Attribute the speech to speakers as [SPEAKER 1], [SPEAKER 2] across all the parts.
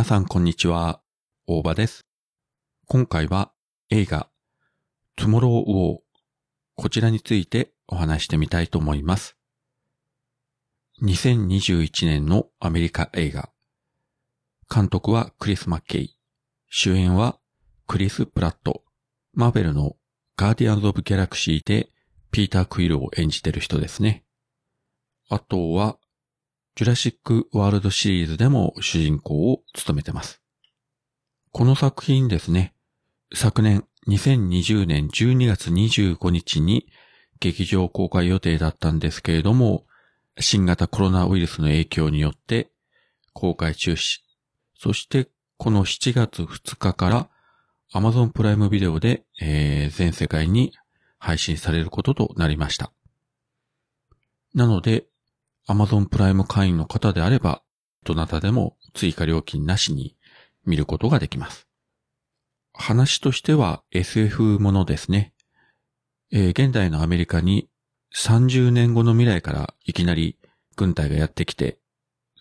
[SPEAKER 1] 皆さんこんにちは、大場です。今回は映画、Tomorrow こちらについてお話してみたいと思います。2021年のアメリカ映画。監督はクリス・マッケイ。主演はクリス・プラット。マーベルのガーディアンズ・オブ・ギャラクシーでピーター・クイルを演じてる人ですね。あとは、ジュラシック・ワールドシリーズでも主人公を務めてます。この作品ですね、昨年2020年12月25日に劇場公開予定だったんですけれども、新型コロナウイルスの影響によって公開中止。そしてこの7月2日から Amazon プライムビデオで、えー全世界に配信されることとなりました。なので、Amazon プライム会員の方であれば、どなたでも追加料金なしに見ることができます。話としては SF ものですね。えー現代のアメリカに30年後の未来からいきなり軍隊がやってきて、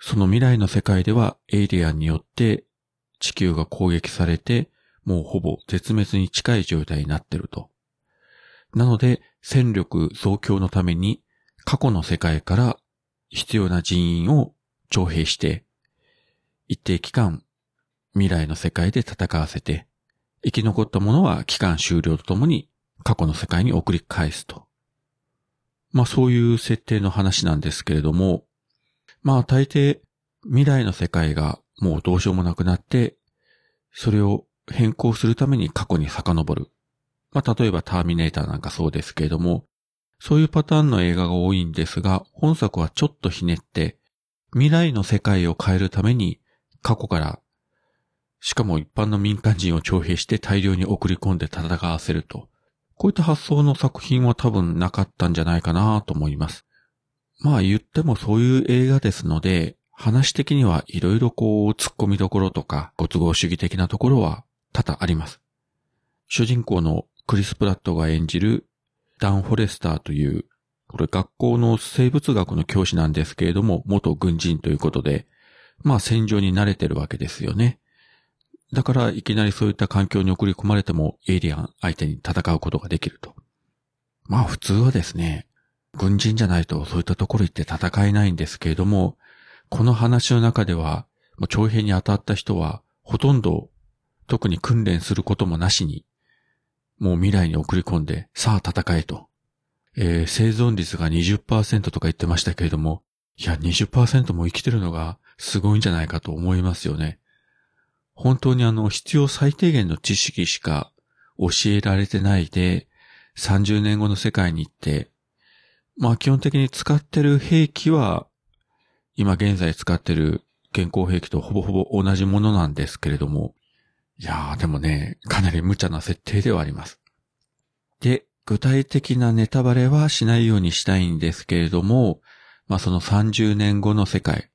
[SPEAKER 1] その未来の世界ではエイリアンによって地球が攻撃されて、もうほぼ絶滅に近い状態になってると。なので、戦力増強のために過去の世界から必要な人員を徴兵して、一定期間未来の世界で戦わせて、生き残った者は期間終了とともに過去の世界に送り返すと。まあそういう設定の話なんですけれども、まあ大抵未来の世界がもうどうしようもなくなって、それを変更するために過去に遡る。まあ例えばターミネーターなんかそうですけれども、そういうパターンの映画が多いんですが、本作はちょっとひねって、未来の世界を変えるために過去から、しかも一般の民間人を徴兵して大量に送り込んで戦わせると。こういった発想の作品は多分なかったんじゃないかなと思います。まあ言ってもそういう映画ですので、話的にはいろいろこう突っ込みどころとかご都合主義的なところは多々あります。主人公のクリス・プラットが演じるダン・フォレスターという、これ学校の生物学の教師なんですけれども、元軍人ということで、まあ戦場に慣れてるわけですよね。だからいきなりそういった環境に送り込まれてもエイリアン相手に戦うことができると。まあ普通はですね、軍人じゃないとそういったところ行って戦えないんですけれども、この話の中では、徴兵に当たった人は、ほとんど特に訓練することもなしに、もう未来に送り込んで、さあ戦えと。えー生存率が20%とか言ってましたけれども、いや、20%も生きてるのがすごいんじゃないかと思いますよね。本当にあの、必要最低限の知識しか教えられてないで、30年後の世界に行って、まあ基本的に使ってる兵器は、今現在使ってる現行兵器とほぼほぼ同じものなんですけれども、いやーでもね、かなり無茶な設定ではあります。で、具体的なネタバレはしないようにしたいんですけれども、まあその30年後の世界、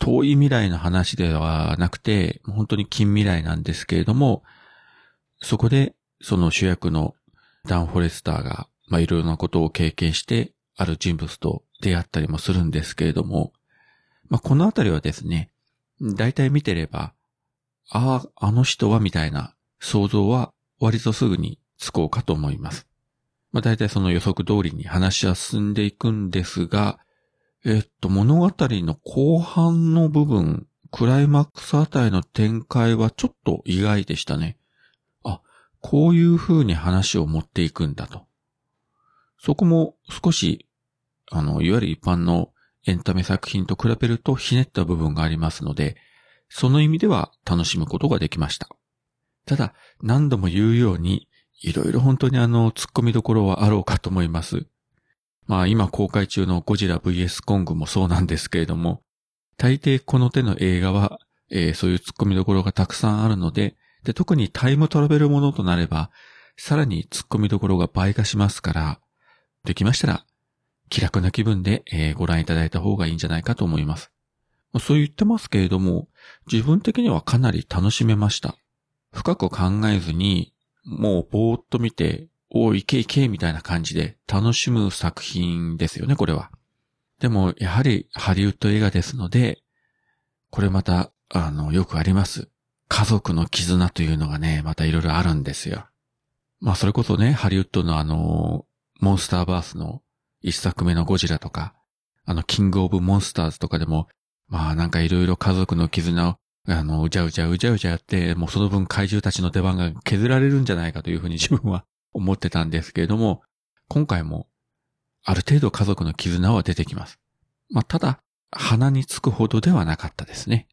[SPEAKER 1] 遠い未来の話ではなくて、本当に近未来なんですけれども、そこでその主役のダン・フォレスターが、まあいろいろなことを経験して、ある人物と出会ったりもするんですけれども、まあこのあたりはですね、大体見てれば、ああ、あの人はみたいな想像は割とすぐにつこうかと思います。まあ大体その予測通りに話は進んでいくんですが、えっと、物語の後半の部分、クライマックスあたりの展開はちょっと意外でしたね。あ、こういう風に話を持っていくんだと。そこも少し、あの、いわゆる一般のエンタメ作品と比べるとひねった部分がありますので、その意味では楽しむことができました。ただ、何度も言うように、いろいろ本当にあの、突っ込みどころはあろうかと思います。まあ今公開中のゴジラ VS コングもそうなんですけれども、大抵この手の映画は、えーそういう突っ込みどころがたくさんあるので、で、特にタイムトラベルものとなれば、さらに突っ込みどころが倍化しますから、できましたら、気楽な気分で、えーご覧いただいた方がいいんじゃないかと思います。そう言ってますけれども、自分的にはかなり楽しめました。深く考えずに、もうぼーっと見て、おーいけいけみたいな感じで楽しむ作品ですよね、これは。でも、やはりハリウッド映画ですので、これまたあの、よくあります。家族の絆というのがね、またいろいろあるんですよ。まあ、それこそね、ハリウッドのあの、モンスターバースの一作目のゴジラとか、あの、キングオブモンスターズとかでも、まあなんかいろいろ家族の絆を、あの、うじゃうじゃうじゃうじゃやって、もうその分怪獣たちの出番が削られるんじゃないかというふうに自分は思ってたんですけれども、今回もある程度家族の絆は出てきます。まあただ、鼻につくほどではなかったですね。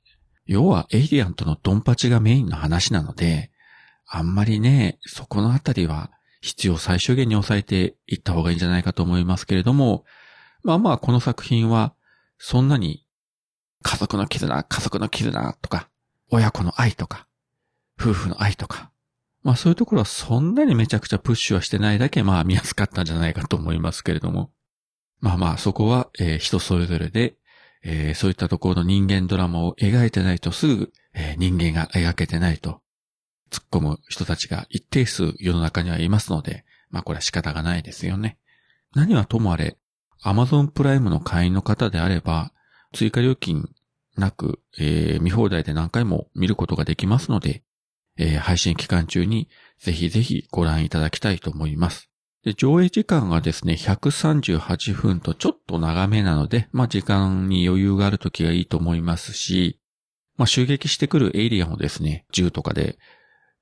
[SPEAKER 1] 要はエイリアンとのドンパチがメインの話なので、あんまりね、そこのあたりは必要最小限に抑えていった方がいいんじゃないかと思いますけれども、まあまあこの作品はそんなに家族の絆、家族の絆とか、親子の愛とか、夫婦の愛とか、まあそういうところはそんなにめちゃくちゃプッシュはしてないだけまあ見やすかったんじゃないかと思いますけれども。まあまあそこは、えー、人それぞれで、えー、そういったところの人間ドラマを描いてないとすぐ、えー、人間が描けてないと突っ込む人たちが一定数世の中にはいますので、まあこれは仕方がないですよね。何はともあれ、Amazon プライムの会員の方であれば、追加料金なく、えー、見放題で何回も見ることができますので、えー、配信期間中にぜひぜひご覧いただきたいと思います。で上映時間がですね、138分とちょっと長めなので、まあ時間に余裕がある時がいいと思いますし、まあ襲撃してくるエイリアンをですね、銃とかで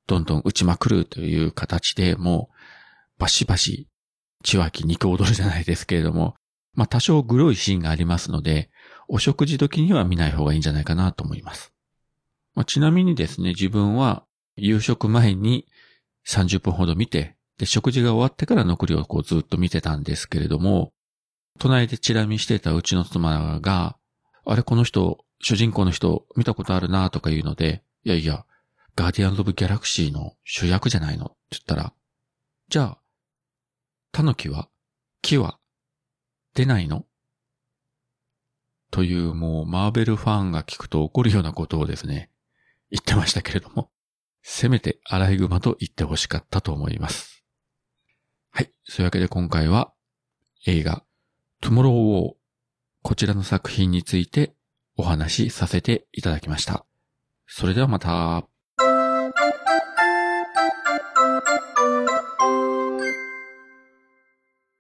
[SPEAKER 1] どんどん撃ちまくるという形でもう、バシバシ、血湧き肉踊るじゃないですけれども、まあ多少グロいシーンがありますので、お食事時には見ない方がいいんじゃないかなと思います。まあ、ちなみにですね、自分は夕食前に30分ほど見て、で、食事が終わってから残りをこうずっと見てたんですけれども、隣でチラ見してたうちの妻が、あれこの人、主人公の人見たことあるなとか言うので、いやいや、ガーディアンズ・オブ・ギャラクシーの主役じゃないのって言ったら、じゃあ、タヌキは？木は？出ないの？というもうマーベルファンが聞くと怒るようなことをですね、言ってましたけれども、せめてアライグマと言ってほしかったと思います。はい。そういうわけで今回は映画、トゥモローウォー、こちらの作品についてお話しさせていただきました。それではまた。